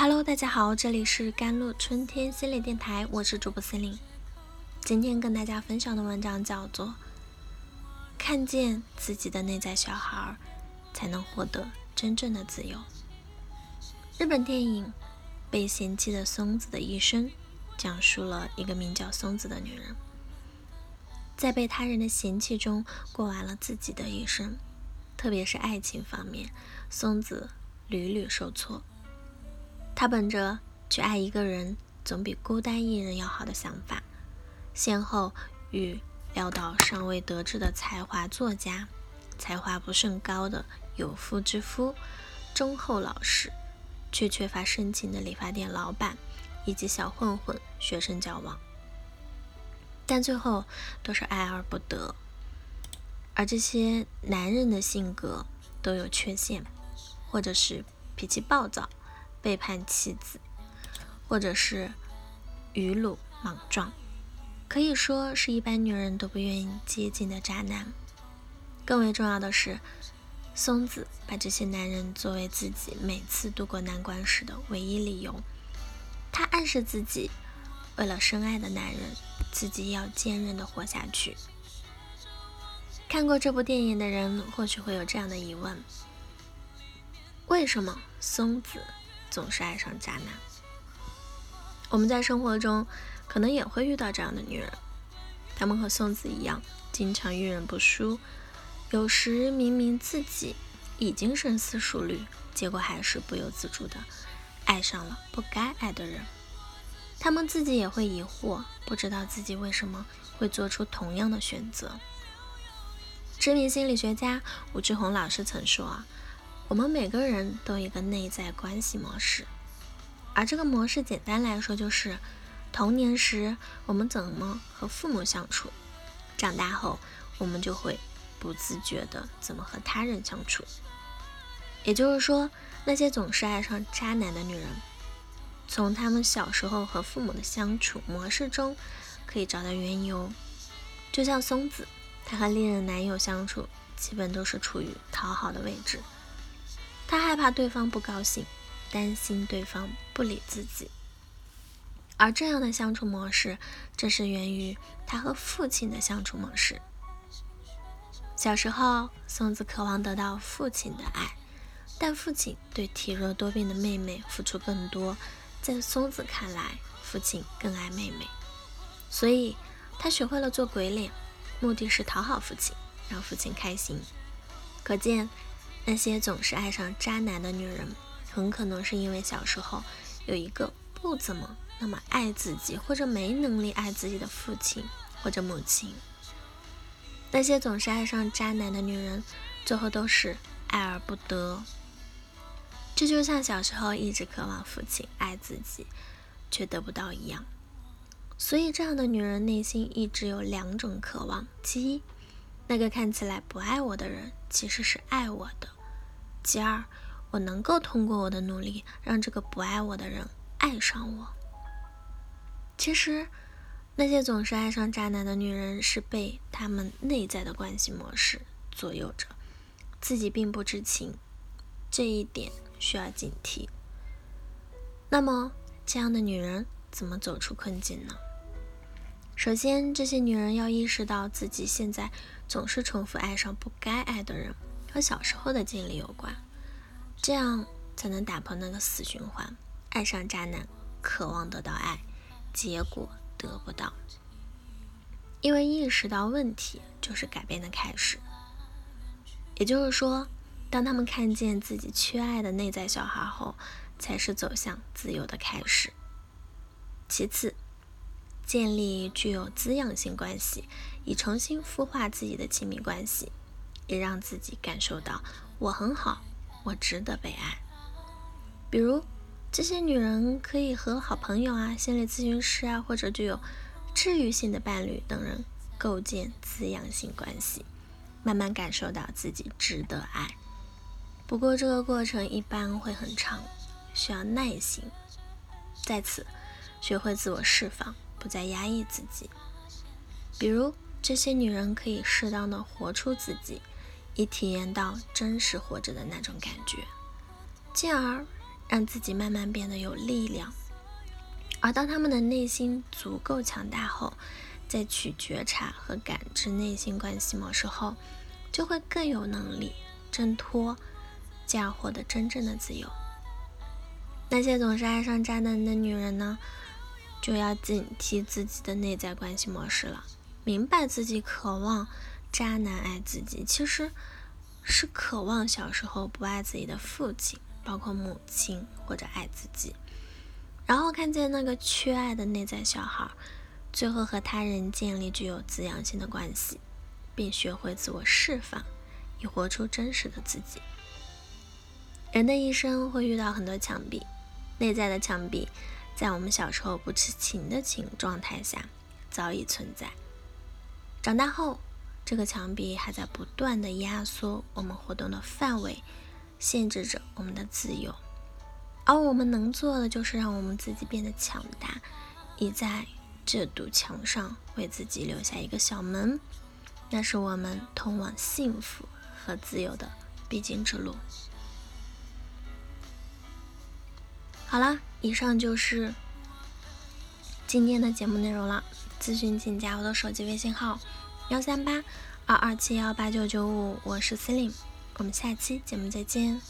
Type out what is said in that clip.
Hello，大家好，这里是甘露春天心理电台，我是主播森林。今天跟大家分享的文章叫做《看见自己的内在小孩，才能获得真正的自由》。日本电影《被嫌弃的松子的一生》讲述了一个名叫松子的女人，在被他人的嫌弃中过完了自己的一生，特别是爱情方面，松子屡屡受挫。他本着去爱一个人总比孤单一人要好的想法，先后与潦倒尚未得志的才华作家、才华不甚高的有妇之夫、忠厚老实却缺乏深情的理发店老板以及小混混学生交往，但最后都是爱而不得。而这些男人的性格都有缺陷，或者是脾气暴躁。背叛妻子，或者是愚鲁莽撞，可以说是一般女人都不愿意接近的渣男。更为重要的是，松子把这些男人作为自己每次度过难关时的唯一理由。她暗示自己，为了深爱的男人，自己要坚韧的活下去。看过这部电影的人或许会有这样的疑问：为什么松子？总是爱上渣男。我们在生活中可能也会遇到这样的女人，她们和宋子一样，经常遇人不淑。有时明明自己已经深思熟虑，结果还是不由自主的爱上了不该爱的人。她们自己也会疑惑，不知道自己为什么会做出同样的选择。知名心理学家吴志红老师曾说啊。我们每个人都有一个内在关系模式，而这个模式简单来说就是：童年时我们怎么和父母相处，长大后我们就会不自觉的怎么和他人相处。也就是说，那些总是爱上渣男的女人，从他们小时候和父母的相处模式中可以找到缘由。就像松子，她和恋人男友相处基本都是处于讨好的位置。他害怕对方不高兴，担心对方不理自己，而这样的相处模式，正是源于他和父亲的相处模式。小时候，松子渴望得到父亲的爱，但父亲对体弱多病的妹妹付出更多，在松子看来，父亲更爱妹妹，所以他学会了做鬼脸，目的是讨好父亲，让父亲开心。可见。那些总是爱上渣男的女人，很可能是因为小时候有一个不怎么那么爱自己，或者没能力爱自己的父亲或者母亲。那些总是爱上渣男的女人，最后都是爱而不得。这就像小时候一直渴望父亲爱自己，却得不到一样。所以，这样的女人内心一直有两种渴望：其一，那个看起来不爱我的人，其实是爱我的。其二，我能够通过我的努力，让这个不爱我的人爱上我。其实，那些总是爱上渣男的女人，是被他们内在的关系模式左右着，自己并不知情，这一点需要警惕。那么，这样的女人怎么走出困境呢？首先，这些女人要意识到自己现在总是重复爱上不该爱的人。和小时候的经历有关，这样才能打破那个死循环：爱上渣男，渴望得到爱，结果得不到。因为意识到问题就是改变的开始。也就是说，当他们看见自己缺爱的内在小孩后，才是走向自由的开始。其次，建立具有滋养性关系，以重新孵化自己的亲密关系。也让自己感受到我很好，我值得被爱。比如，这些女人可以和好朋友啊、心理咨询师啊，或者具有治愈性的伴侣等人构建滋养性关系，慢慢感受到自己值得爱。不过，这个过程一般会很长，需要耐心。在此，学会自我释放，不再压抑自己。比如，这些女人可以适当的活出自己。以体验到真实活着的那种感觉，进而让自己慢慢变得有力量。而当他们的内心足够强大后，再去觉察和感知内心关系模式后，就会更有能力挣脱，进而获得真正的自由。那些总是爱上渣男的女人呢，就要警惕自己的内在关系模式了，明白自己渴望渣男爱自己，其实是渴望小时候不爱自己的父亲，包括母亲或者爱自己，然后看见那个缺爱的内在小孩。最后和他人建立具有滋养性的关系，并学会自我释放，以活出真实的自己。人的一生会遇到很多墙壁，内在的墙壁在我们小时候不知情的情状态下早已存在。长大后，这个墙壁还在不断的压缩我们活动的范围，限制着我们的自由。而我们能做的就是让我们自己变得强大，以在。这堵墙上为自己留下一个小门，那是我们通往幸福和自由的必经之路。好了，以上就是今天的节目内容了。咨询请加我的手机微信号：幺三八二二七幺八九九五，我是司令。我们下期节目再见。